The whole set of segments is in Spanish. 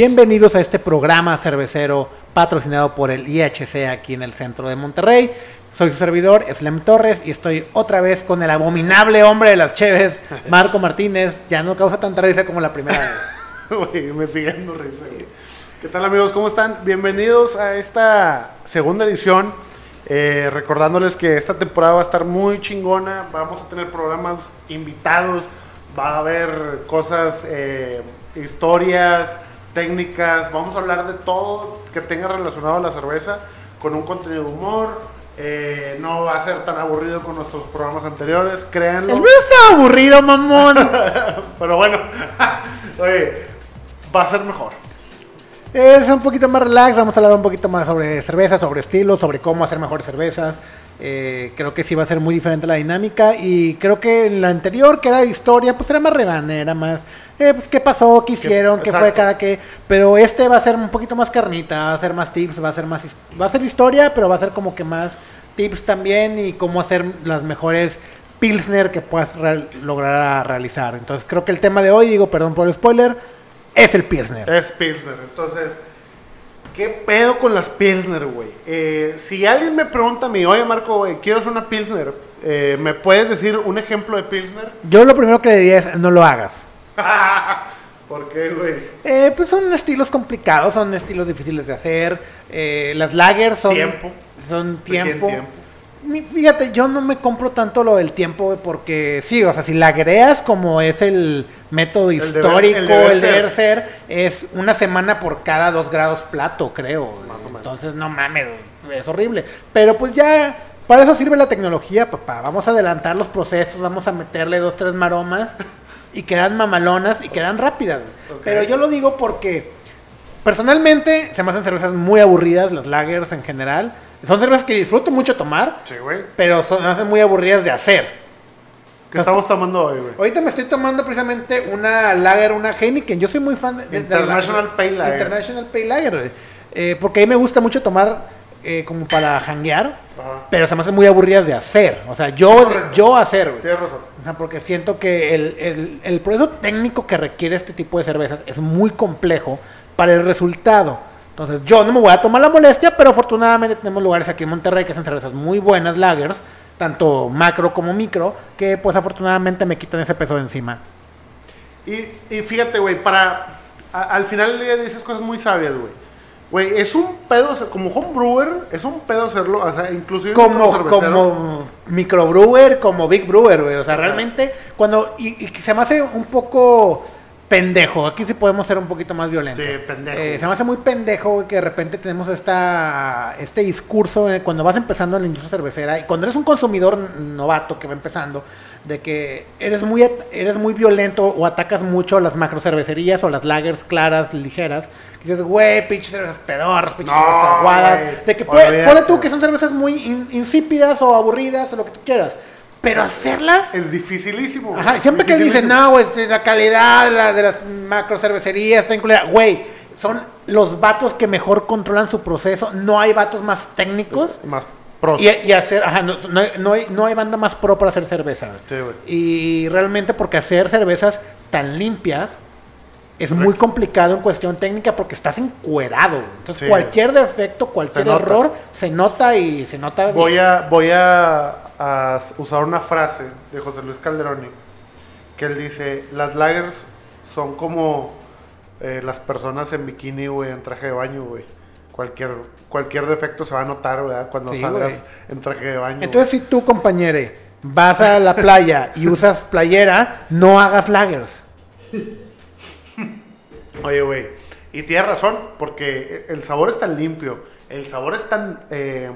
Bienvenidos a este programa cervecero patrocinado por el IHC aquí en el centro de Monterrey. Soy su servidor, Slem Torres, y estoy otra vez con el abominable hombre de las cheves, Marco Martínez. Ya no causa tanta risa como la primera vez. Me sigue dando risa. ¿Qué tal amigos? ¿Cómo están? Bienvenidos a esta segunda edición. Eh, recordándoles que esta temporada va a estar muy chingona. Vamos a tener programas invitados. Va a haber cosas, eh, historias, técnicas. Vamos a hablar de todo que tenga relacionado a la cerveza con un contenido de humor. Eh, no va a ser tan aburrido con nuestros programas anteriores, créanlo. El mío está aburrido, mamón. Pero bueno, oye, va a ser mejor. Es un poquito más relax, vamos a hablar un poquito más sobre cerveza, sobre estilos, sobre cómo hacer mejores cervezas. Eh, creo que sí va a ser muy diferente la dinámica y creo que en la anterior, que era historia, pues era más rebane, era más, eh, pues qué pasó, qué hicieron, qué, fue cada qué. Pero este va a ser un poquito más carnita, va a ser más tips, va a ser más, va a ser historia, pero va a ser como que más tips también y cómo hacer las mejores pilsner que puedas real- lograr a realizar. Entonces creo que el tema de hoy, digo, perdón por el spoiler, es el pilsner. Es Pilsner. Entonces, ¿qué pedo con las Pilsner, güey? Eh, si alguien me pregunta a mí, oye Marco, güey, quiero hacer una Pilsner, eh, ¿me puedes decir un ejemplo de Pilsner? Yo lo primero que le diría es no lo hagas. ¿Por qué, güey? Eh, pues son estilos complicados, son estilos difíciles de hacer. las lagers son Tiempo. Son tiempo. tiempo. Fíjate, yo no me compro tanto lo del tiempo güey, porque sí, o sea, si laguereas como es el método histórico, el el deber deber, ser, es una semana por cada dos grados plato, creo. Más o menos. Entonces, no mames, es horrible. Pero pues ya, para eso sirve la tecnología, papá. Vamos a adelantar los procesos, vamos a meterle dos, tres maromas y quedan mamalonas y quedan rápidas. Pero yo lo digo porque personalmente se me hacen cervezas muy aburridas, las lagers en general. Son cervezas que disfruto mucho tomar, Sí, güey. pero son, me hacen muy aburridas de hacer. ¿Qué estamos tomando hoy, güey? Ahorita me estoy tomando precisamente una lager, una Heineken. Yo soy muy fan de, de- de la- International Pale Lager. International Pale Lager. güey. Eh, porque a mí me gusta mucho tomar eh, como para janguear, Ajá. pero se me hacen muy aburridas de hacer. O sea, yo, Correcto. yo hacer, güey. Tienes razón. O sea, porque siento que el, el, el proceso técnico que requiere este tipo de cervezas es muy complejo para el resultado. Entonces, yo no me voy a tomar la molestia, pero afortunadamente tenemos lugares aquí en Monterrey que hacen cervezas muy buenas, lagers, tanto macro como micro, que pues afortunadamente me quitan ese peso de encima. Y, y fíjate, güey, para. a- al final día dices cosas muy sabias, güey. Güey, es un pedo, como homebrewer, es un pedo hacerlo, o sea, inclusive Como, como microbrewer, como big brewer, güey. O sea, realmente, cuando. Y, y se me hace un poco pendejo. Aquí sí podemos ser un poquito más violentos. Sí, pendejo. Eh, se me hace muy pendejo güey, que de repente tenemos esta, este discurso eh, cuando vas empezando en la industria cervecera y cuando eres un consumidor novato que va empezando, de que eres muy, eres muy violento o atacas mucho las macro cervecerías o las lagers claras, ligeras. Y dices, güey, pinches cervezas pedorras, pinches No, cervezas aguadas. güey, De que ponle tú que son cervezas muy in- insípidas o aburridas o lo que tú quieras. Pero hacerlas Es dificilísimo. güey. Ajá, siempre que dicen, no, güey, la calidad la- de las macro cervecerías está incluida. Güey, son los vatos que mejor controlan su proceso. No hay vatos más técnicos. Más pros. Y, y hacer, ajá, no, no no hay, no hay banda más pro para hacer cerveza. Sí, güey. Y realmente porque hacer cervezas tan limpias es muy complicado en cuestión técnica porque estás encuerado. Entonces Sí. cualquier defecto, cualquier error se nota y se nota. Voy a, voy a, a usar una frase de José Luis Calderoni que él dice, las lagers son como eh, las personas en bikini, güey, en traje de baño, güey. Cualquier, cualquier defecto se va a notar, ¿verdad? Cuando Sí, salgas güey. en traje de baño. Entonces, si tú, compañere, vas a la playa y usas playera, no hagas lagers. Oye, güey. Y tienes razón, porque el sabor es tan limpio, el sabor es tan eh,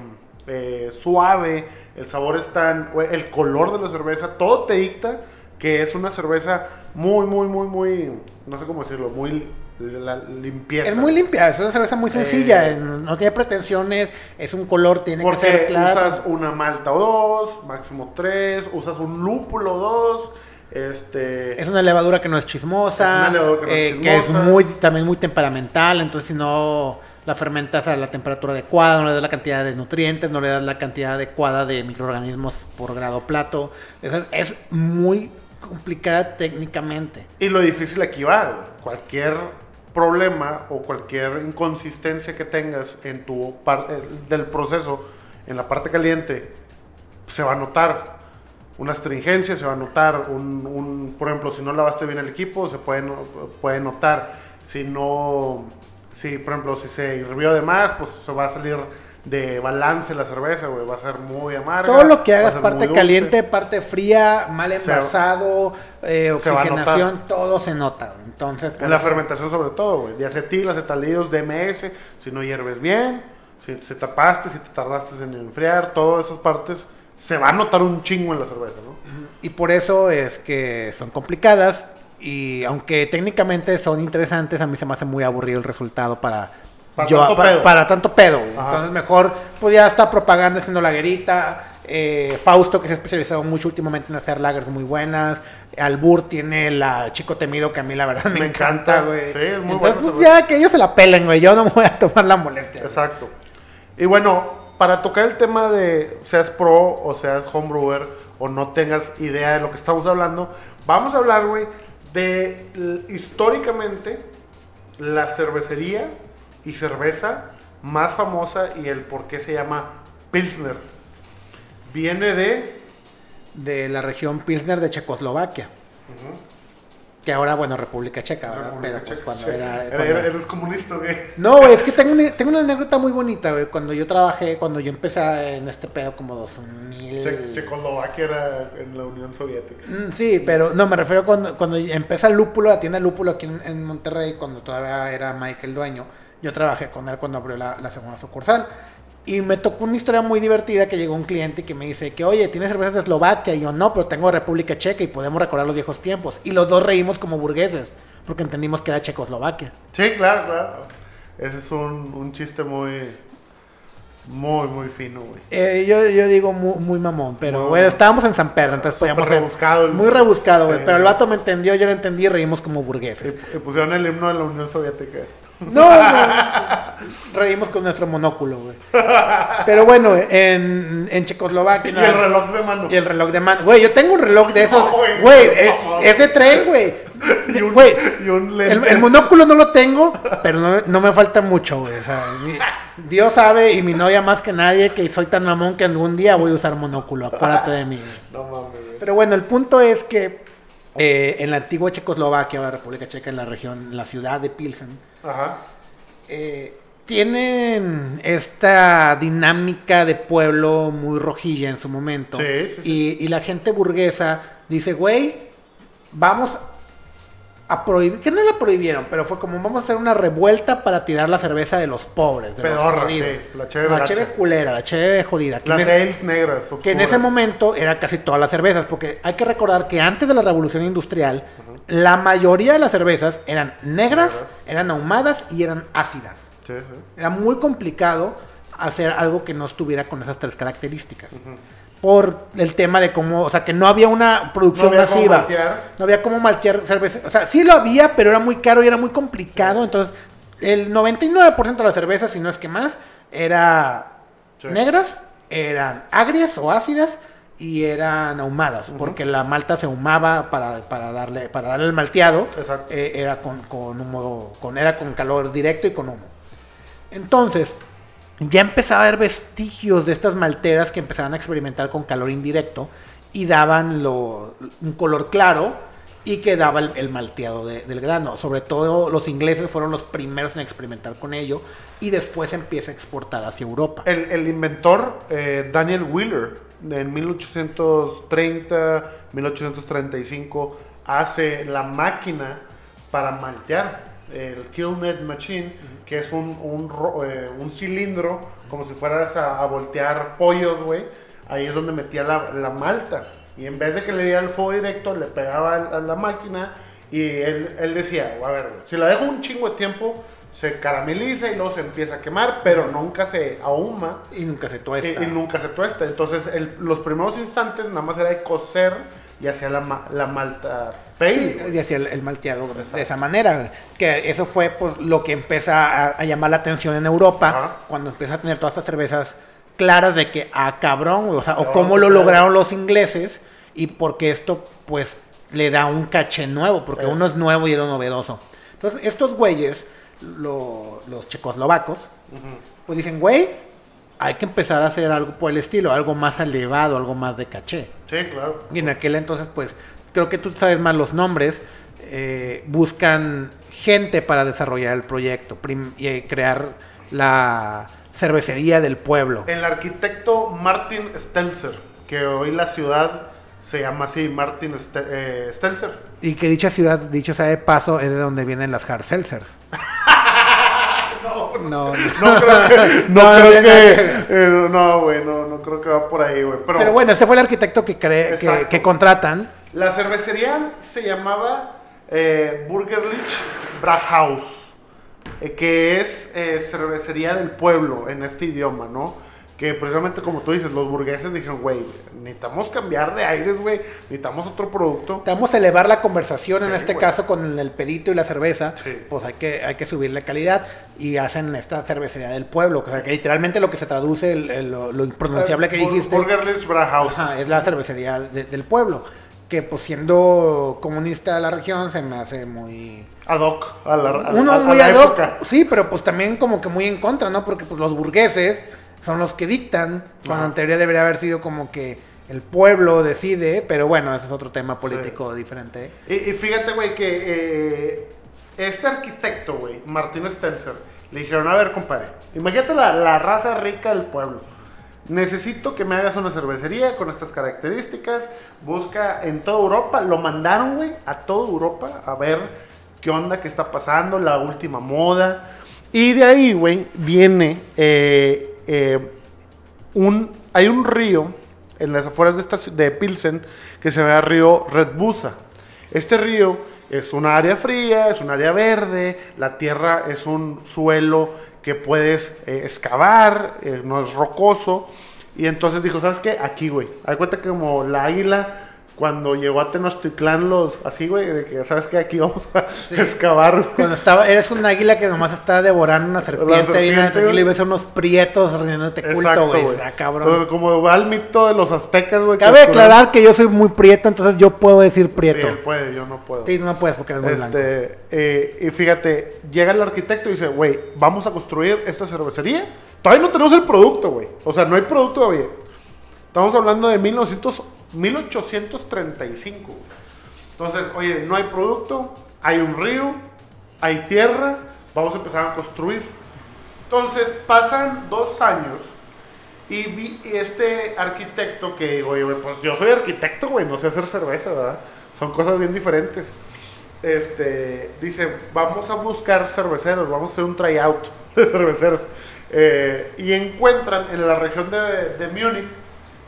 eh, suave, el sabor es tan... el color de la cerveza, todo te dicta que es una cerveza muy, muy, muy, muy... No sé cómo decirlo, muy la, limpieza. Es muy limpia, es una cerveza muy sencilla, Eh, no tiene pretensiones, es un color, tiene que ser claro. usas una malta o dos, máximo tres, usas un lúpulo o dos, este... Es una levadura que no es chismosa, Es una levadura que no es eh, que es chismosa. muy, también muy temperamental, entonces si no la fermentas a la temperatura adecuada, no le das la cantidad de nutrientes, no le das la cantidad adecuada de microorganismos por grado plato, es, es muy complicada técnicamente. Y lo difícil aquí va. Cualquier problema o cualquier inconsistencia que tengas en tu parte del proceso, en la parte caliente, se va a notar. Una astringencia se va a notar. Un, un- por ejemplo, si no lavaste bien el equipo, se puede, puede notar. Si no, si por ejemplo, si se hirvió de más, pues se va a salir de balance la cerveza, güey. Va a ser muy amarga. Todo lo que hagas, parte caliente, parte fría, mal envasado, eh, se oxigenación, todo se nota. Entonces, En la fermentación sobre todo, güey. De acetil, acetaldehídos, DMS, si no hierves bien, si se tapaste, si te tardaste en enfriar, todas esas partes se va a notar un chingo en la cerveza, ¿no? Y por eso es que son complicadas y aunque técnicamente son interesantes, a mí se me hace muy aburrido el resultado para Para yo- tanto para, pedo. para tanto pedo. Ajá. Entonces mejor pues ya está propaganda haciendo laguerita. eh, Fausto que se ha especializado mucho últimamente en hacer lagers muy buenas. Albur tiene la Chico Temido que a mí la verdad me, Me encanta, güey. Sí, es muy Entonces buena pues ya que ellos se la pelen, güey. Yo no me voy a tomar la molestia. Exacto. Y bueno, para tocar el tema de seas pro o seas homebrewer o no tengas idea de lo que estamos hablando, vamos a hablar, güey, de históricamente la cervecería y cerveza más famosa y el por qué se llama Pilsner. Viene de De la región Pilsner de Checoslovaquia. Que ahora, bueno, República Checa, ¿verdad? República Pero pues, Checa, cuando sí. era- Era- cuando- era- Eres comunista, güey. No, güey, es que tengo una, tengo una anécdota muy bonita, güey. Cuando yo trabajé, cuando yo empecé en este pedo como 2000... Che- Checoslovaquia era en la Unión Soviética. Mm, Sí, pero no, me refiero cuando, cuando empieza Lúpulo, la tienda Lúpulo aquí en, en Monterrey, cuando todavía era Mike el dueño. Yo trabajé con él cuando abrió la, la segunda sucursal. Y me tocó una historia muy divertida que llegó un cliente que me dice que, oye, ¿tienes cervezas de Eslovaquia? Y yo, no, pero tengo República Checa y podemos recordar los viejos tiempos. Y los dos reímos como burgueses, porque entendimos que era Checoslovaquia. Sí, claro, claro. Ese es un, un chiste muy, muy, muy fino, güey. Eh, yo, yo digo muy, muy mamón, pero Muy bueno, estábamos en San Pedro, entonces podíamos rebuscado el- Muy rebuscado, güey, Sí. pero el vato me entendió, yo lo entendí y reímos como burgueses. Y, y pusieron el himno de la Unión Soviética. No, no, reímos con nuestro monóculo, güey. Pero bueno, en, en Checoslovaquia. Y el reloj de mano. Y el reloj de mano. Güey, yo tengo un reloj de esos. No, güey. Güey, eh, es de tren, güey. Y un, Güey, y un el, lente. el monóculo no lo tengo, pero no, no me falta mucho, güey. O sea, mi- Dios sabe y mi novia más que nadie que soy tan mamón que algún día voy a usar monóculo. Acuérdate de mí. güey. No mames, güey. Pero bueno, el punto es que eh, en la antigua Checoslovaquia, ahora República Checa, en la región, en la ciudad de Pilsen, Ajá. eh, tienen esta dinámica de pueblo muy rojilla en su momento. Sí, sí, sí. Y, y la gente burguesa dice, güey, vamos a prohibir, que no la prohibieron, pero fue como vamos a hacer una revuelta para tirar la cerveza de los pobres, de Pedorra, los jodidos. sí, la cheve la cheve culera, la cheve jodida. que Las ese- ale negras. que en ese momento era casi todas las cervezas, porque hay que recordar que antes de la revolución industrial, la mayoría de las cervezas eran negras, Negras. eran ahumadas y eran ácidas. Sí, sí. Era muy complicado hacer algo que no estuviera con esas tres características. Por el tema de cómo, o sea, que no había una producción No había cómo masiva. maltear. No había cómo maltear cerveza. O sea, sí lo había, pero era muy caro y era muy complicado. Entonces, el 99% de las cervezas, si no es que más, era Sí. negras, eran agrias o ácidas y eran ahumadas, porque la malta se ahumaba para, para darle para darle el malteado. Exacto. eh, era con, con humo, con, era con calor directo y con humo. Entonces, ya empezaba a haber vestigios de estas malteras que empezaban a experimentar con calor indirecto y daban lo- un color claro y que daba el, malteado de- del grano. Sobre todo los ingleses fueron los primeros en experimentar con ello y después empieza a exportar hacia Europa. El, el inventor, eh, Daniel Wheeler, en 1830, 1835, hace la máquina para maltear, el Kilnet Machine, que es un, un, eh, un cilindro, como si fueras a, a voltear pollos, güey. Ahí es donde metía la, la malta. Y en vez de que le diera el fuego directo, le pegaba a la máquina y él, él decía, a ver, si la dejo un chingo de tiempo, se carameliza y luego se empieza a quemar, pero nunca se ahuma Y nunca se y, tuesta. y nunca se tuesta. Entonces, el- los primeros instantes nada más era de cocer y hacía la, la malta pale. Sí, y hacía el, el malteado Exacto. de esa manera. Que eso fue pues, lo que empieza a, a llamar la atención en Europa, Ajá. cuando empieza a tener todas estas cervezas claras de que, ah, cabrón, o sea, o No, cómo lo claro. lograron los ingleses y porque esto, pues, le da un caché nuevo, porque Es. uno es nuevo y era novedoso. Entonces, estos güeyes, lo- los checoslovacos, pues dicen, güey, hay que empezar a hacer algo por el estilo, algo más elevado, algo más de caché. Sí, claro. Y en aquel entonces, pues, creo que tú sabes más los nombres, eh, buscan gente para desarrollar el proyecto y eh, crear la cervecería del pueblo. El arquitecto Martin Stelzer, que hoy la ciudad se llama así, Martin eh, Stelzer. Y que dicha ciudad, dicho sea de paso, es de donde vienen las hard seltzers. no, no, No creo que, no, No, creo no, que, eh, no, güey, no, no creo que va por ahí, güey. Pero, Pero bueno, este fue el arquitecto que, cree, que contratan. la cervecería se llamaba eh, Burgerlich Brauhaus, eh, que es eh, cervecería del pueblo en este idioma, ¿no? Que precisamente como tú dices, los burgueses dijeron, güey, necesitamos cambiar de aires, güey, necesitamos otro producto. A elevar la conversación en este caso con el, pedito y la cerveza. Sí. Pues hay que, hay que subir la calidad y hacen esta cervecería del pueblo. O sea, que literalmente lo que se traduce, el- el- lo, lo impronunciable que dijiste, Burgerlich Brauhaus. ajá, es la cervecería de- del pueblo. Que pues siendo comunista de la región se me hace muy... Ad hoc a la, a- Uno a- a muy la ad hoc, época. sí, pero pues también como que muy en contra, ¿no? Porque pues los burgueses son los que dictan, cuando en teoría debería haber sido como que el pueblo decide, pero bueno, ese es otro tema político diferente. Y, y fíjate, güey, que eh, este arquitecto, güey, Martín Stelzer, le dijeron, a ver, compadre, imagínate la, la raza rica del pueblo. Necesito que me hagas una cervecería con estas características. Busca en toda Europa. Lo mandaron, güey, a toda Europa a ver qué onda, qué está pasando, la última moda. Y de ahí, güey, viene eh, eh, un, hay un río en las afueras de, esta, de Pilsen que se llama río Red Busa. Este río es un área fría, es un área verde, la tierra es un suelo que puedes eh, excavar, eh, no es rocoso. Y entonces dijo, ¿sabes qué? Aquí, güey. Hay cuenta que como la águila cuando llegó a Tenochtitlán, los, así, güey, de que, ¿sabes qué? Aquí vamos a excavar. Cuando estaba, eres un águila que nomás está devorando una serpiente, serpiente, güey. y ves a unos prietos rindiéndote culto, güey. güey. Está cabrón. Entonces, como va el mito de los aztecas, güey. que Cabe oscurecen- aclarar que yo soy muy prieto, entonces yo puedo decir prieto. Sí, él puede, yo no puedo. Sí, no puedes porque eres muy blanco. Este, eh, y fíjate, llega el arquitecto y dice, güey, vamos a construir esta cervecería. Todavía no tenemos el producto, güey. O sea, no hay producto todavía. Estamos hablando de 1900, 1835. güey. Entonces, oye, no hay producto, hay un río, hay tierra, vamos a empezar a construir. Entonces, pasan dos años y vi y este arquitecto que, oye, pues yo soy arquitecto, güey, no sé hacer cerveza, ¿verdad? Son cosas bien diferentes. Este, dice, vamos a buscar cerveceros, vamos a hacer un tryout de cerveceros. Eh, y encuentran en la región de, de Múnich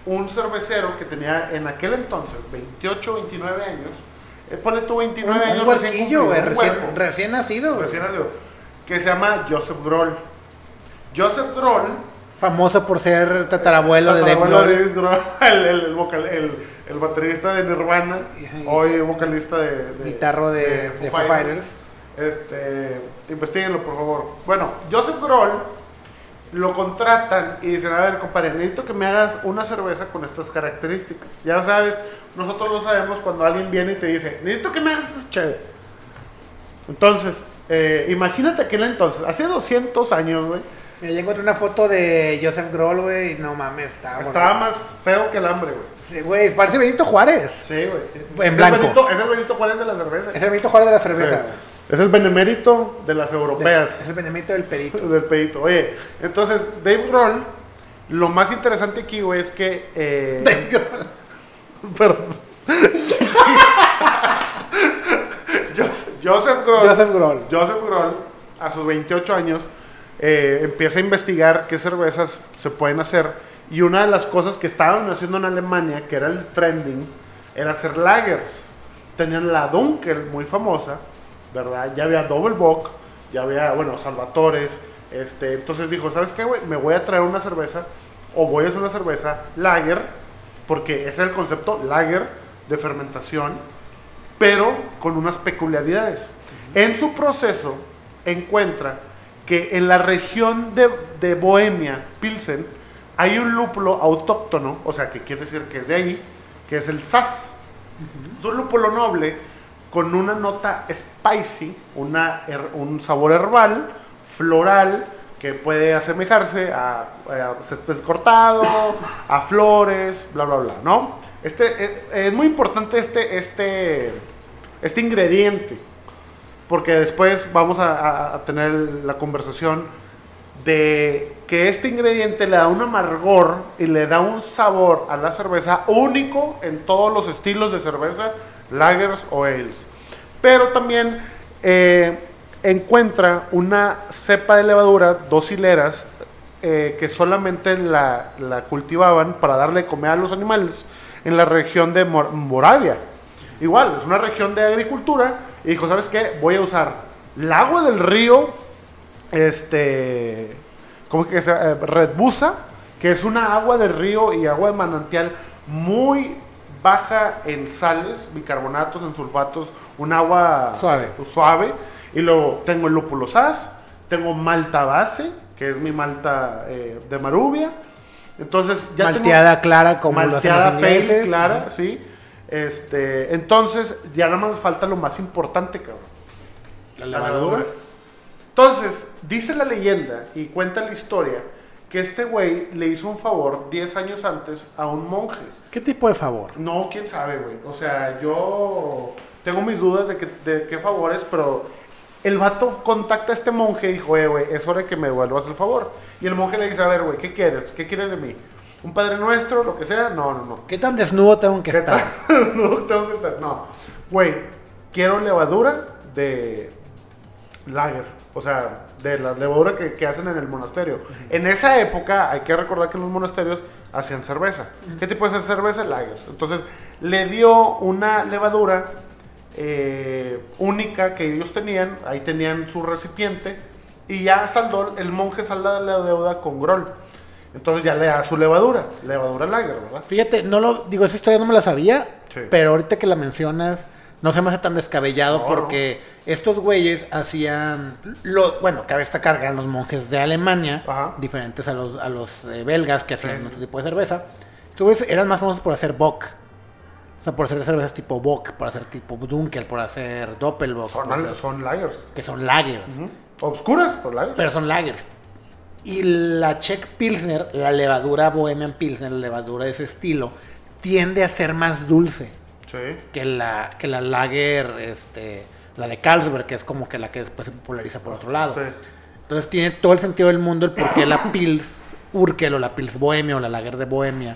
un cervecero que tenía en aquel entonces 28, 29 años. Eh, ponle tú 29 Un, años. un recién güey, cumplido, un recién, huerco recién nacido. recién nacido, que se llama Joseph Groll. Joseph Groll, Famoso por ser tatarabuelo de Dave tatarabuelo de. David Grohl, el, el, el vocal- el- el baterista de Nirvana, Y- hoy vocalista de, de- Guitarro de- de Foo Fighters. Este, investiguenlo por favor. Bueno, Joseph Groll lo contratan y dicen, a ver, compadre, necesito que me hagas una cerveza con estas características. Ya sabes, nosotros lo sabemos cuando alguien viene y te dice, necesito que me hagas esta chévere. Entonces, eh, imagínate aquel entonces, hace 200 años, güey, Me llegó una foto de Joseph Grohl, güey, y no mames, estaba. estaba más feo que el hambre, güey. Sí, Güey, parece Benito Juárez. Sí, güey, sí. sí. En Es blanco. El Benito, es el Benito Juárez de la cerveza. Es el Benito Juárez de la Sí. cerveza, güey. Es el benemérito de las De- europeas. Es el Benemérito del Perito. del pedito. Oye, entonces Dave Grohl, lo más interesante aquí, güey, es que. eh, Perdón. Joseph, Joseph Grohl. Joseph Grohl. Joseph Grohl, a sus 28 años, eh, empieza a investigar qué cervezas se pueden hacer. Y una de las cosas que estaban haciendo en Alemania, que era el trending, era hacer lagers. Tenían la Dunkel, muy famosa, ¿verdad? Ya había Double Bock, ya había, bueno, Salvatores. Este, entonces dijo, ¿sabes qué, güey? Me voy a traer una cerveza, o voy a hacer una cerveza lager, porque ese es el concepto lager de fermentación pero con unas peculiaridades. En su proceso encuentra que en la región de, de Bohemia, Pilsen, hay un lúpulo autóctono, o sea, que quiere decir que es de ahí, que es el Sass. Es un lúpulo noble con una nota spicy, un sabor herbal, floral, que puede asemejarse a, a césped cortado, a flores, bla, bla, bla, ¿no? Este, es, es muy importante este, este, este ingrediente, porque después vamos a- a tener la conversación de que este ingrediente le da un amargor y le da un sabor a la cerveza único en todos los estilos de cerveza, lagers o ales. Pero también eh, encuentra una cepa de levadura, dos hileras, eh, que solamente la, cultivaban para darle comer a los animales en la región de Mor- Moravia. Igual, es una región de agricultura y dijo, ¿sabes qué? Voy a usar el agua del río este, ¿cómo es que se llama? Eh, Red Busa, que es una agua de río y agua de manantial muy baja en sales, bicarbonatos, en sulfatos, un agua Suave. suave. Y luego tengo el lúpulo sas, tengo malta base, que es mi malta eh, de marubia. Entonces ya tengo- Malteada clara como lo hacen malteada pale, ingleses. clara, sí. Este, entonces ya nada más falta lo más importante, cabrón. La levadura. Entonces, dice la leyenda y cuenta la historia que este güey le hizo un favor 10 años antes a un monje. ¿Qué tipo de favor? No, quién sabe, güey. O sea, yo tengo mis dudas de, que, de qué favores, pero el vato contacta a este monje y dijo, eh, güey, es hora de que me devuelvas el favor. Y el monje le dice, a ver, güey, ¿qué quieres? ¿Qué quieres de mí? ¿Un padre nuestro? Lo que sea. No, no, no. ¿Qué tan desnudo tengo que ¿Qué estar? tal? no, tengo que estar. No. Güey, quiero levadura de lager. O sea, de la levadura que, que hacen en el monasterio. En esa época, hay que recordar que en los monasterios hacían cerveza. ¿Qué tipo de cerveza? Lagers. Entonces, le dio una levadura eh, única que ellos tenían. Ahí tenían su recipiente. Y ya saldó, el monje salda la deuda con Grol. Entonces ya le da su levadura. Levadura lager, ¿verdad? Fíjate, no lo digo, esa historia no me la sabía, Sí. pero ahorita que la mencionas, no se me hace tan descabellado No, porque estos güeyes hacían, lo, bueno, cabe destacar que eran los monjes de Alemania, Ajá. diferentes a los, a los eh, belgas que hacían Sí. otro tipo de cerveza. Estos eran más famosos por hacer Bock. O sea, por hacer cervezas tipo Bock, por hacer tipo Dunkel, por hacer Doppelbock, Son, hacer- son lagers. que son lagers. Obscuras, por lagers. Pero son lagers. Y la Czech Pilsner, la levadura Bohemian Pilsner, la levadura de ese estilo, tiende a ser más dulce Sí. que la, que la lager, este, la de Carlsberg, que es como que la que después se populariza por otro lado. Sí. Entonces tiene todo el sentido del mundo el por qué la Pils Urkel o la Pils Bohemia o la lager de Bohemia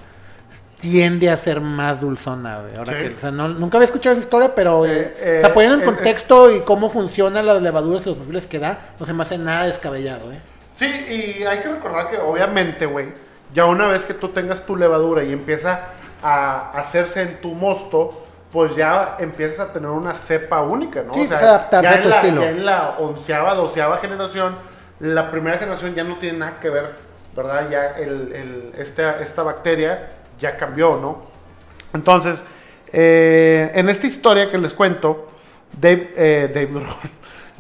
tiende a ser más dulzona. güey. Ahora Sí. que, o sea, no- nunca había escuchado esa historia, pero Eh, eh, eh, poniendo en eh, contexto y cómo funcionan las levaduras y los perfiles que da, no se me hace nada descabellado. ¿eh? Sí, y hay que recordar que obviamente, güey, ya una vez que tú tengas tu levadura y empieza a hacerse en tu mosto, pues ya empiezas a tener una cepa única, ¿no? Sí, empieza a adaptarse ya a en tu la, estilo. ya en la onceava, doceava generación, la primera generación ya no tiene nada que ver, ¿verdad? Ya el, el- esta, esta bacteria ya cambió, ¿no? Entonces, eh, en esta historia que les cuento, Dave, eh, Dave Grohl,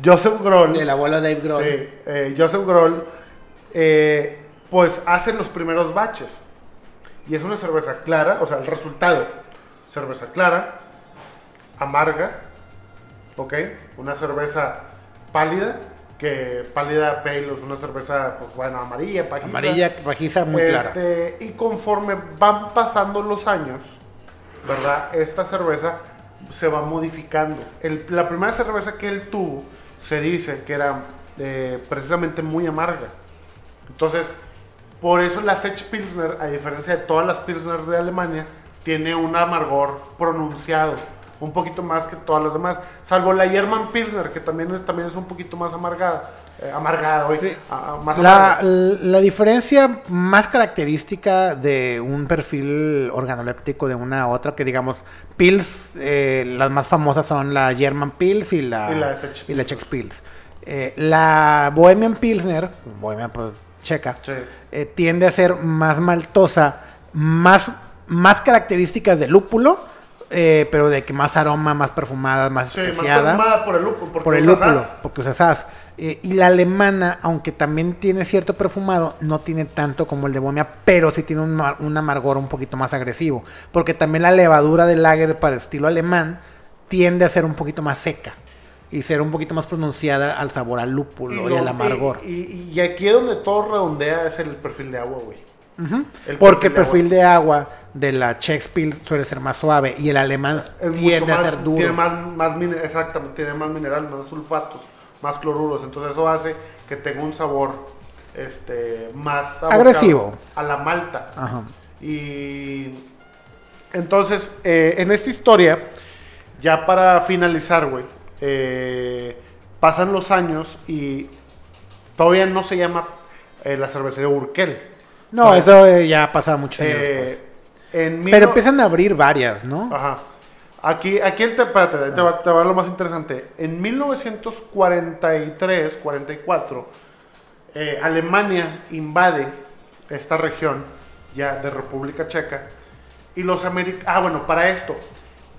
Joseph Grohl, El abuelo Dave Grohl. Sí, eh, Joseph Grohl, pues hace los primeros baches. Y es una cerveza clara, o sea, el resultado, cerveza clara, amarga, ¿ok? Una cerveza pálida, que pálida pale es una cerveza, pues bueno, amarilla, pajiza. Amarilla, pajiza, muy clara. Este, Y conforme van pasando los años, ¿verdad? Esta cerveza se va modificando. El- la primera cerveza que él tuvo se dice que era eh, precisamente muy amarga. Entonces, por eso la Sech Pilsner, a diferencia de todas las Pilsner de Alemania, tiene un amargor pronunciado. Un poquito más que todas las demás. Salvo la German Pilsner, que también es, también es un poquito más amargada. eh, amargada, oye, Sí. a- a- más La, diferencia más característica de un perfil organoléptico de una a otra, que digamos, Pils, eh, las más famosas son la German Pils y la, Y la Czech y la Czech Pils. Eh, la Bohemian Pilsner, Bohemian pues, checa, Sí. eh, tiende a ser más maltosa, más, más características de lúpulo, eh, pero de que más aroma, más perfumada, más Sí, más especiada perfumada por el lúpulo. porque por el usas lúpulo, as. porque usas as. Eh, y la alemana, aunque también tiene cierto perfumado, no tiene tanto como el de Bohemia, pero sí tiene un, mar- un amargor un poquito más agresivo. Porque también la levadura del lager para estilo alemán tiende a ser un poquito más seca y ser un poquito más pronunciada al sabor al lúpulo y, lo- al amargor. Y, y- y aquí es donde todo redondea es el perfil de agua, güey. Porque el perfil perfil de agua de la Shakespeare suele ser más suave y el alemán Es mucho tiende a más, ser duro. tiene más, más exactamente, tiene más mineral, más sulfatos, más cloruros. Entonces eso hace que tenga un sabor este, más Agresivo. a la malta. Ajá. Y entonces, eh, en esta historia, ya para finalizar, güey, eh, pasan los años y todavía no se llama eh, la cervecería Urkel. No, eso eh, ya pasa muchos años eh, en Pero no- empiezan a abrir varias, ¿no? Ajá. Aquí, aquí el te, espérate, te, va, te va lo más interesante. En 1943, 44, eh, Alemania invade esta región ya de República Checa y los americanos... Ah, bueno, para esto,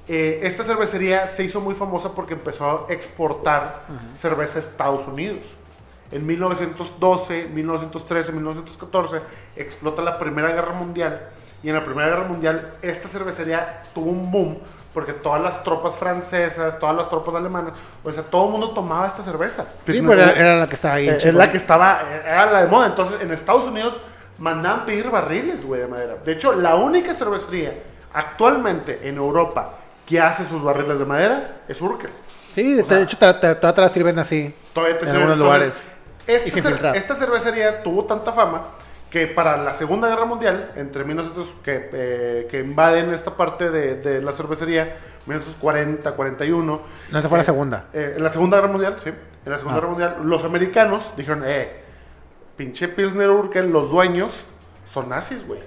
eh, esta cervecería se hizo muy famosa porque empezó a exportar cerveza a Estados Unidos. En 1912, 1913, 1914 explota la Primera Guerra Mundial y en la Primera Guerra Mundial esta cervecería tuvo un boom porque todas las tropas francesas, todas las tropas alemanas, o sea, todo el mundo tomaba esta cerveza. Sí, pero era, era la que estaba ahí. en Eh, es Chico. la que estaba, eh, era la de moda. Entonces, en Estados Unidos mandaban pedir barriles, güey, de madera. De hecho, la única cervecería actualmente en Europa que hace sus barriles de madera es Urkel. Sí, o sea- de hecho, te, te- las sirven así. Todavía te en sirven. algunos Entonces, lugares. Esta, Y cer- esta cervecería tuvo tanta fama que para la Segunda Guerra Mundial, entre 1900 que, eh, que invaden esta parte de, de la cervecería, 1940, 41. No, esa fue la eh, segunda. eh, en la Segunda Guerra Mundial, sí. En la Segunda Ah. Guerra Mundial, los americanos dijeron, eh, pinche Pilsner Urkel, los dueños son nazis, güey.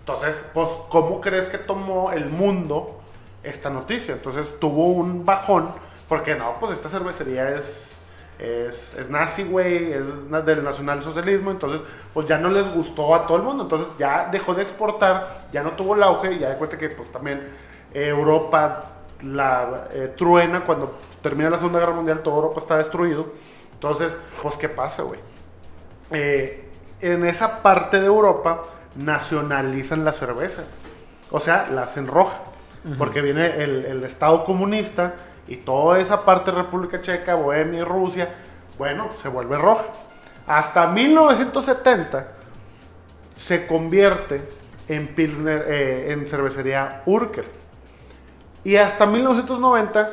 Entonces, pues, ¿cómo crees que tomó el mundo esta noticia? Entonces tuvo un bajón, porque no, pues esta cervecería es, es, es nazi, güey, es del nacionalsocialismo, entonces, pues ya no les gustó a todo el mundo, entonces ya dejó de exportar, ya no tuvo el auge, y ya de cuenta que, pues también eh, Europa la eh, truena cuando termina la Segunda Guerra Mundial, toda Europa está destruido. Entonces, pues, ¿qué pasa, güey? Eh, en esa parte de Europa nacionalizan la cerveza. O sea, la hacen roja. Porque viene el, el Estado comunista y toda esa parte de República Checa, Bohemia y Rusia, bueno, se vuelve roja. Hasta 1970 se convierte en, Pilsner, eh, en cervecería Urkel. Y hasta 1990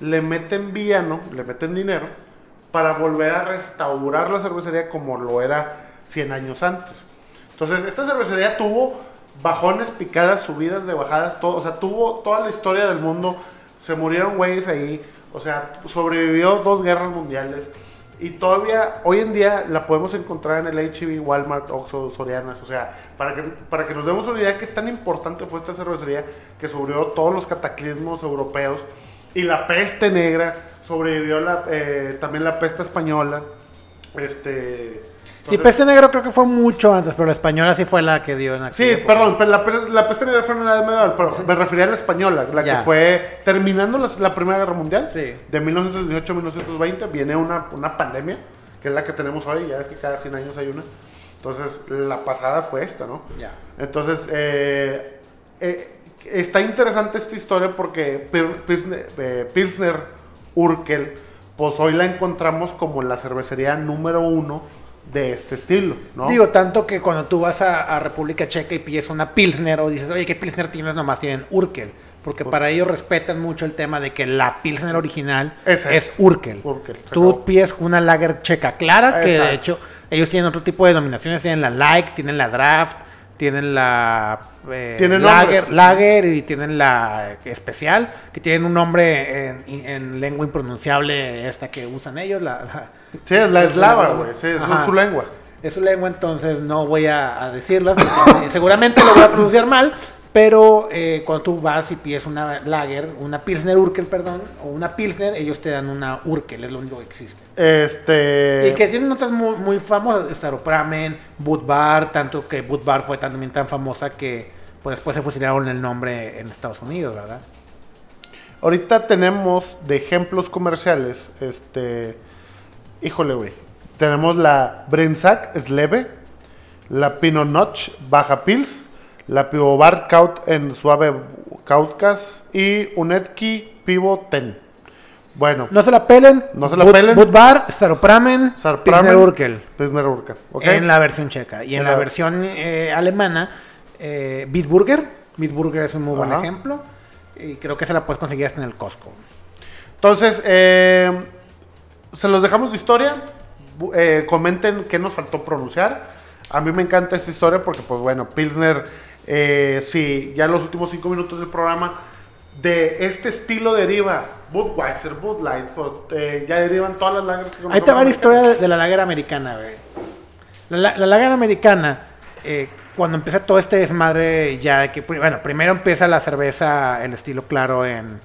le meten villano, le meten dinero para volver a restaurar la cervecería como lo era 100 años antes. Entonces, esta cervecería tuvo bajones, picadas, subidas de bajadas, todo, o sea, tuvo toda la historia del mundo. Se murieron güeyes ahí, o sea, sobrevivió dos guerras mundiales. Y todavía, hoy en día, la podemos encontrar en el HB, Walmart, Oxxo, Sorianas. O sea, para que, para que nos demos una idea de qué tan importante fue esta cervecería que sobrevivió todos los cataclismos europeos. Y la peste negra, sobrevivió eh, también la peste española. Este... Sí, entonces- Peste Negro creo que fue mucho antes, pero la española sí fue la que dio en Sí, época. perdón, pero la, la peste negra fue en la edad medieval, pero me refería a la española, la Ya. que fue terminando la, la Primera Guerra Mundial. Sí. De 1918 a 1920 viene una, una pandemia, que es la que tenemos hoy, ya es que cada 100 años hay una. Entonces, la pasada fue esta, ¿no? Ya. Entonces, eh, eh, está interesante esta historia porque Pil- Pilsner, eh, Pilsner Urkel, pues hoy la encontramos como la cervecería número uno de este estilo, ¿no? Digo, tanto que cuando tú vas a, a República Checa y pides una Pilsner o dices, oye, ¿qué Pilsner tienes? Nomás tienen Urkel. Porque para ellos respetan mucho el tema de que la Pilsner original es, es. Urkel. Tú acabó. pides una lager checa clara, que de hecho ellos tienen otro tipo de denominaciones. Tienen la light, tienen la draft, tienen la eh, Tienen lager, lager y tienen la especial, que tienen un nombre en, en lengua impronunciable esta que usan ellos, la- la, Sí, es la Es eslava, la- güey. Sí, Ajá. es su lengua. Es su lengua, entonces no voy a, a decirlas. porque, eh, seguramente lo voy a pronunciar mal, pero eh, cuando tú vas y pides una lager, una Pilsner Urkel, perdón, o una Pilsner, ellos te dan una Urkel, es lo único que existe. Este. y que tienen otras muy, muy famosas, Staropramen, Budvar, tanto que Budvar fue también tan famosa que pues después se fusilaron el nombre en Estados Unidos, ¿verdad? Ahorita tenemos de ejemplos comerciales. Este. Híjole, güey. Tenemos la Brensac Sleve, la Pinot Noche Baja Pils, la Pivovar Kaut en Suave Kaukas y Unetki Pivo Ten. Bueno, No se la pelen. No se la Bud- pelen. Budvar, Staropramen. Pilsner Urquell, ¿ok? En la versión checa. Y en En la la- versión eh, alemana, eh, Bitburger. Bitburger es un muy buen Ajá. ejemplo. Y creo que se la puedes conseguir hasta en el Costco. Entonces, eh, se los dejamos de historia. Eh, comenten qué nos faltó pronunciar. A mí me encanta esta historia porque, pues bueno, Pilsner, eh, sí, ya en los últimos cinco minutos del programa, de este estilo deriva Budweiser, Bud Light, eh, ya derivan todas las lagers que Ahí te va la historia de, de la lager americana, güey. La, la, la lager americana, eh, cuando empieza todo este desmadre ya de que, bueno, primero empieza la cerveza, el estilo claro en,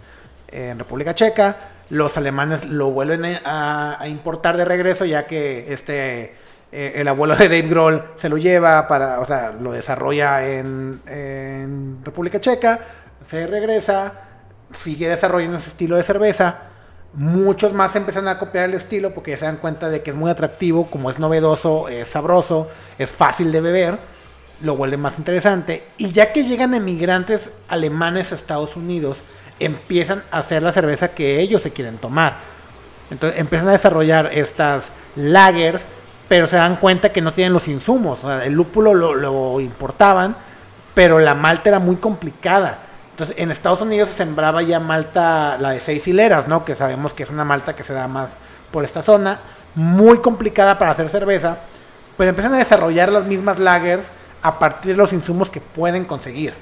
en República Checa, los alemanes lo vuelven a, importar de regreso ya que este, eh, el abuelo de Dave Grohl se lo lleva para, o sea, lo desarrolla en, en República Checa, se regresa, sigue desarrollando ese estilo de cerveza. Muchos más empiezan a copiar el estilo porque ya se dan cuenta de que es muy atractivo, como es novedoso, es sabroso, es fácil de beber, lo vuelve más interesante. Y ya que llegan emigrantes alemanes a Estados Unidos, empiezan a hacer la cerveza que ellos se quieren tomar. Entonces empiezan a desarrollar estas lagers, pero se dan cuenta que no tienen los insumos. El lúpulo lo, lo importaban, pero la malta era muy complicada. Entonces en Estados Unidos se sembraba ya malta, la de seis hileras, ¿no? Que sabemos que es una malta que se da más por esta zona, muy complicada para hacer cerveza, pero empiezan a desarrollar las mismas lagers a partir de los insumos que pueden conseguir.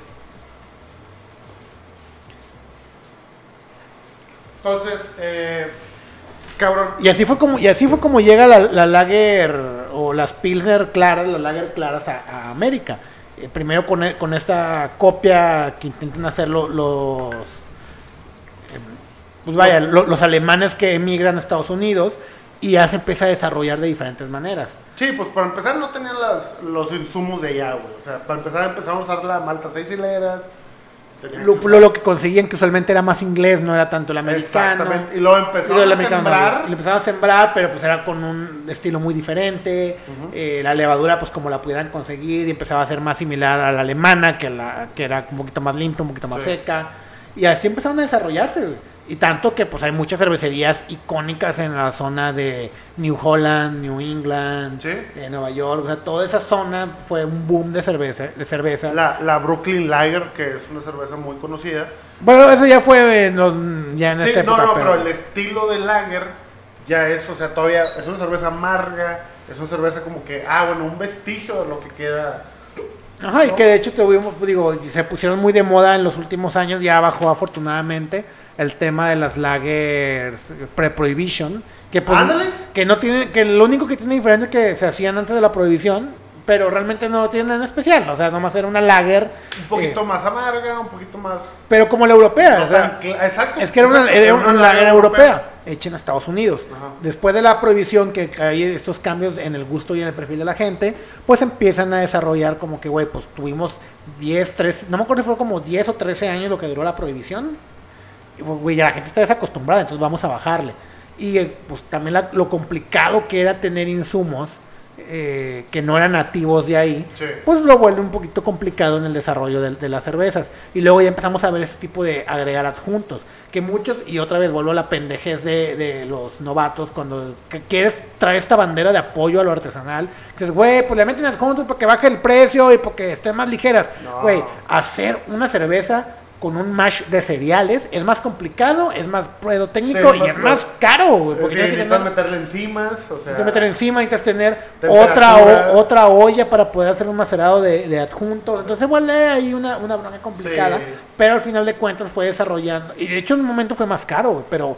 Entonces, eh, cabrón, Y así fue como, y así fue como llega la, la lager o las pilsner claras, las lager claras a, a América. Eh, primero con, e- con esta copia que intentan hacer lo- los, eh, pues vaya, lo- los alemanes que emigran a Estados Unidos y ya se empieza a desarrollar de diferentes maneras. Sí, pues para empezar no tenían las, los insumos de allá, güey. O sea, para empezar empezamos a usar la malta seis hileras. Usar- lo que conseguían que usualmente era más inglés, no era tanto el americano. Exactamente. Y Y empezaron a sembrar. también. Y lo empezaron a sembrar, pero pues era con un estilo muy diferente. Eh, la levadura, pues como la pudieran conseguir, y empezaba a ser más similar a la alemana, que, la, que era un poquito más limpia, un poquito más Sí. seca. Y así empezaron a desarrollarse. güey. Y tanto que pues hay muchas cervecerías icónicas en la zona de New Holland, New England, Sí. eh, Nueva York. O sea, toda esa zona fue un boom de cerveza. De cerveza. La, la Brooklyn Lager, que es una cerveza muy conocida. Bueno, eso ya fue en, los- ya en Sí, esta no, época. no, pero el estilo de Lager ya es, o sea, todavía es una cerveza amarga, es una cerveza como que, ah, bueno, un vestigio de lo que queda. Ajá, y que de hecho tuvimos, digo, se pusieron muy de moda en los últimos años, ya bajó afortunadamente el tema de las lagers pre-prohibition, que pues, que no tiene, que lo único que tiene diferente es que se hacían antes de la prohibición, pero realmente no tiene nada en especial, o sea, nomás era una lager, Un poquito eh, más amarga, un poquito más... pero como la europea, no o sea, exacto. es que era una, exacto, era una lager europea, hecha en Estados Unidos. Ajá. Después de la prohibición, que hay estos cambios en el gusto y en el perfil de la gente, pues empiezan a desarrollar como que, güey, pues tuvimos 10, 13, no me acuerdo si fue como 10 o 13 años lo que duró la prohibición. Y, pues, güey, ya la gente está desacostumbrada, entonces vamos a bajarle. Y eh, pues también la- lo complicado que era tener insumos eh, que no eran nativos de ahí, Sí. pues lo vuelve un poquito complicado en el desarrollo de, de las cervezas. Y luego ya empezamos a ver ese tipo de agregar adjuntos. Que muchos, y otra vez vuelvo a la pendejez de, de los novatos, cuando que quieres traer esta bandera de apoyo a lo artesanal, que dices, güey, pues le meten adjuntos porque baje el precio y porque estén más ligeras. No. Güey, hacer una cerveza con un mash de cereales es más complicado, es más pruebo técnico Sí, y es más caro, güey. Sí, Porque que necesitas tener- meterle enzimas, o sea... Necesitas meter encima, necesitas tener otra, o- otra olla para poder hacer un macerado de, de adjuntos. Entonces, vuelve ahí una, una broma complicada. Sí. Pero al final de cuentas fue desarrollando. Y de hecho, en un momento fue más caro, güey, pero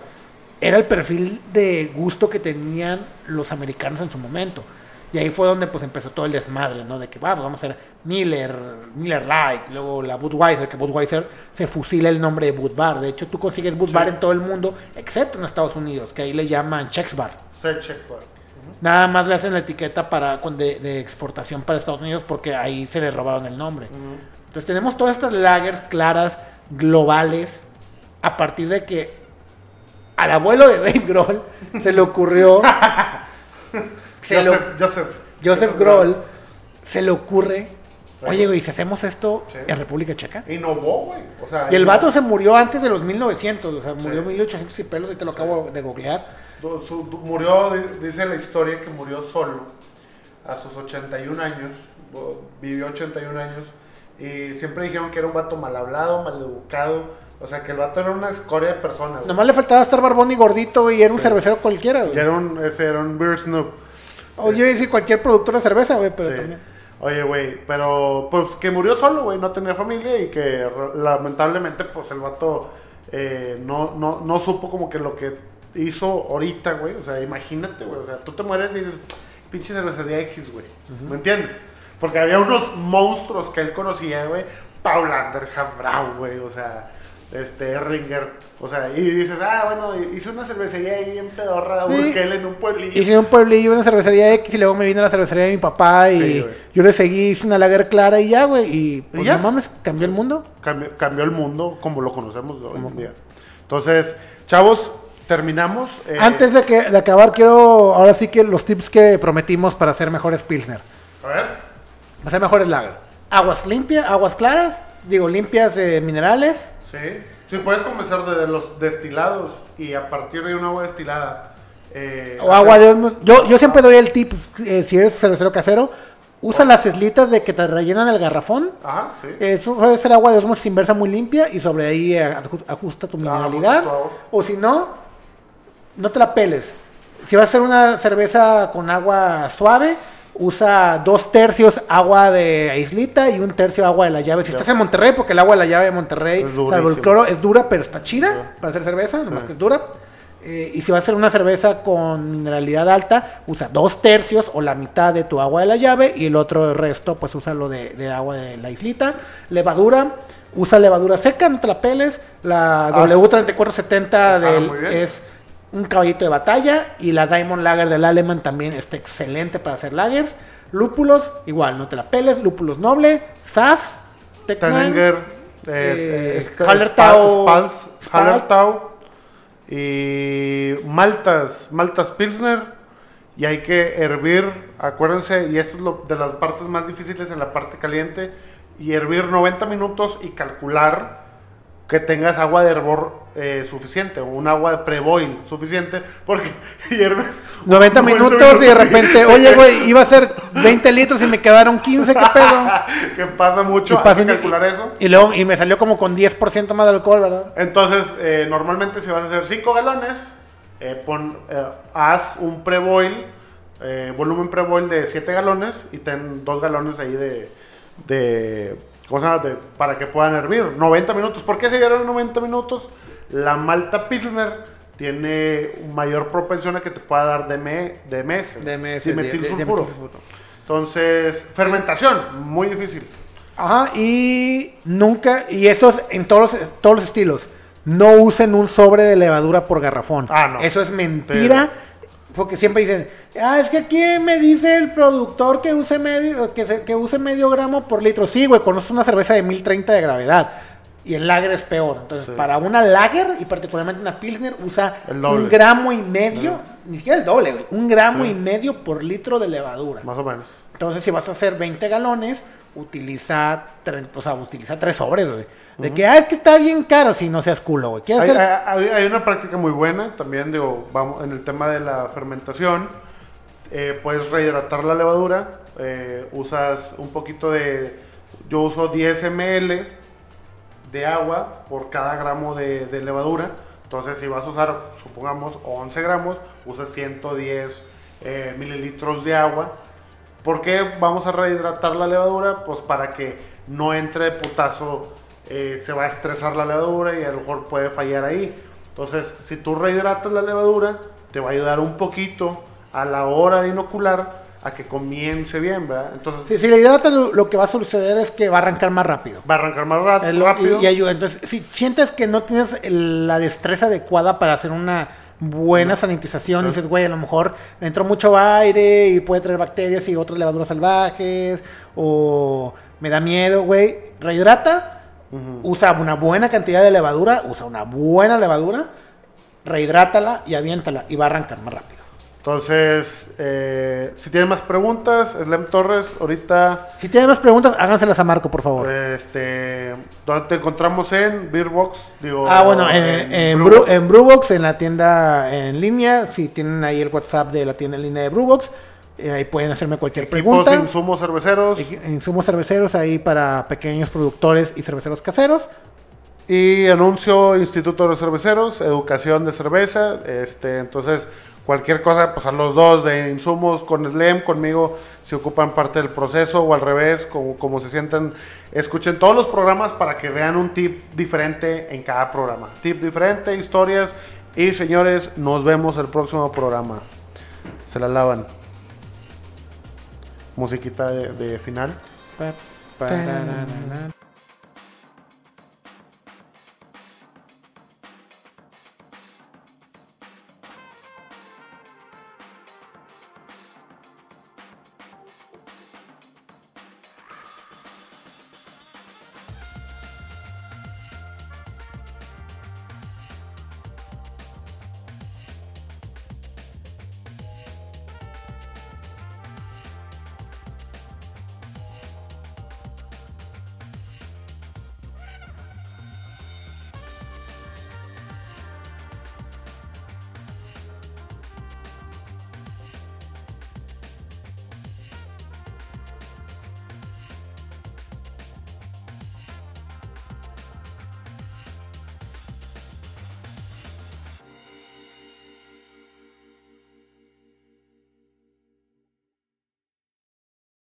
era el perfil de gusto que tenían los americanos en su momento. Y ahí fue donde pues empezó todo el desmadre, ¿no? De que "Va, pues, vamos a hacer Miller, Miller Light, luego la Budweiser, que Budweiser se fusila el nombre de Budvar. De hecho, tú consigues Budvar Sí. en todo el mundo, excepto en Estados Unidos, que ahí le llaman Chex Bar. Checks, güey. Nada más le hacen la etiqueta para de, de exportación para Estados Unidos porque ahí se le robaron el nombre. Entonces tenemos todas estas lagers claras, globales, a partir de que al abuelo de Dave Grohl se le ocurrió, Joseph, Joseph. Joseph Grohl, se le ocurre Oye, güey, si hacemos esto Sí. en República Checa. Innovó, güey. O sea, Y el vato se murió antes de los 1900, o sea, murió en Sí. 1800 y pelos, y te lo acabo de googlear. Du- su- du- murió, di- dice la historia que murió solo a sus 81 años, vivió 81 años y siempre dijeron que era un vato mal hablado, mal educado, o sea que el vato era una escoria de persona. güey. Nomás le faltaba estar barbón y gordito, güey, y era un cervecero cualquiera, Y güey. era un, ese era un beer snoop. O yo iba a decir cualquier productor de cerveza, güey, pero Sí. también. Oye, güey, pero pues que murió solo, güey, no tenía familia y que lamentablemente pues el vato eh, no, no, no supo como que lo que hizo ahorita, güey. O sea, imagínate, güey, o sea, tú te mueres y dices, pinche cervecería X, güey. ¿Me entiendes? Porque había unos monstruos que él conocía, güey. Paulander, Brau, güey, o sea, este, Ringer. O sea, y dices, ah, bueno, hice una cervecería ahí en pedorra Sí. Urquel en un pueblillo. Hice un pueblillo, una cervecería X, y luego me vine a la cervecería de mi papá, y Sí, yo le seguí, hice una lager clara y ya, güey, y pues ya? no mames, cambió el mundo. cambió, cambió el mundo como lo conocemos hoy en día. Entonces, chavos, terminamos. eh, Antes de, que, de acabar, quiero ahora sí que los tips que prometimos para hacer mejores Pilsner. A ver. Para hacer mejores lager. Aguas limpias, aguas claras, digo, limpias de minerales. Sí. Sí, puedes comenzar desde los destilados y a partir de un agua destilada. eh, O agua de osmos. Yo, yo siempre doy el tip, eh, si eres cervecero casero, usa las islitas de que te rellenan el garrafón. Ajá, sí. Eso suele ser agua de osmosis inversa muy limpia y sobre ahí eh, aju- ajusta tu Ah, mineralidad. O si no, no te la peles. Si vas a hacer una cerveza con agua suave, usa dos tercios agua de islita y un tercio agua de la llave. Si estás en Monterrey, porque el agua de la llave de Monterrey, salvo el cloro, es dura, pero está chida para hacer cerveza, nomás Sí. que es dura. Eh, y si vas a hacer una cerveza con mineralidad alta, usa dos tercios o la mitad de tu agua de la llave y el otro resto, pues usa lo de, de agua de la islita. Levadura, usa levadura seca, no te la peles. La Ah, W3470 ah, del- bien. es un caballito de batalla y la Diamond Lager del Aleman también está excelente para hacer lagers. Lúpulos, igual, no te la peles. Lúpulos noble, Sass, Tecnan, Teninger, eh, eh, Hallertau, Spalt. Hallertau y maltas, maltas Pilsner. Y hay que hervir, acuérdense, y esto es lo, de las partes más difíciles en la parte caliente, y hervir 90 minutos y calcular que tengas agua de hervor eh, suficiente, o un agua de pre-boil suficiente, porque hierves 90 minutos y de repente, oye, güey, iba a ser 20 litros y me quedaron 15, ¿qué pedo? que pasa mucho, hay que calcular eso. Y luego, y me salió como con 10% más de alcohol, ¿verdad? Entonces, eh, normalmente si vas a hacer 5 galones, eh, pon, eh, haz un pre-boil, eh, volumen pre-boil de 7 galones y ten 2 galones ahí de, de, ¿cómo se llama? De- para que puedan hervir. 90 minutos. ¿Por qué se dieron 90 minutos? La malta Pilsner tiene mayor propensión a que te pueda dar DM, DMS, DMS, dimetilsulfuro. Entonces, fermentación, muy difícil. Ajá, y nunca, y estos en todos los, todos los estilos, no usen un sobre de levadura por garrafón. Ah, no. Eso es mentira. Porque siempre dicen, ah, es que aquí me dice el productor que use medio, que, se- que use medio gramo por litro. Sí, güey, conoces una cerveza de 1030 de gravedad. Y el lager es peor. Entonces, Sí. para una lager, y particularmente una pilsner, usa un gramo y medio, ni siquiera el doble, güey, un gramo Sí. y medio por litro de levadura. Más o menos. Entonces, si vas a hacer 20 galones, utiliza, tre- o sea, utiliza tres sobres, güey. De que, ah, es que está bien caro, si no seas culo, güey. ¿Quieres Hay, hacer? hay- hay una práctica muy buena también, digo, vamos, en el tema de la fermentación, eh, puedes rehidratar la levadura, eh, usas un poquito de, yo uso 10 ml de agua por cada gramo de, de levadura, entonces si vas a usar, supongamos, 11 gramos, usas 110 eh, mililitros de agua. ¿Por qué vamos a rehidratar la levadura? Pues para que no entre de putazo, eh, se va a estresar la levadura y a lo mejor puede fallar ahí. Entonces, si tú rehidratas la levadura, te va a ayudar un poquito a la hora de inocular a que comience bien, ¿verdad? Entonces, Si, si le hidratas, lo, lo que va a suceder es que va a arrancar más rápido. va a arrancar más lo- rápido. y, y ayuda. Entonces, si sientes que no tienes la destreza adecuada para hacer una buena sanitización, Sí. dices, güey, a lo mejor entró mucho aire y puede traer bacterias y otras levaduras salvajes, o me da miedo, güey, rehidrata, Usa una buena cantidad de levadura, usa una buena levadura, rehidrátala y aviéntala y va a arrancar más rápido. Entonces, eh, si tienen más preguntas, Slem Torres, ahorita, Si tienen más preguntas, háganselas a Marco, por favor. este, ¿dónde te encontramos en Beerbox? Digo, Ah, bueno, en, en, Brewbox. Bru- en Brewbox, en la tienda en línea, si tienen ahí el WhatsApp de la tienda en línea de Brewbox, eh, ahí pueden hacerme cualquier Equipos, pregunta. insumos cerveceros. Insumos cerveceros ahí para pequeños productores y cerveceros caseros. Y anuncio Instituto de Cerveceros, educación de cerveza. Este, entonces, cualquier cosa, pues a los dos de insumos con SLEM, conmigo, si ocupan parte del proceso o al revés, como, como se sientan. Escuchen todos los programas para que vean un tip diferente en cada programa. Tip diferente, historias. Y señores, nos vemos el próximo programa. Se la lavan. Musiquita de, de final. Pa-.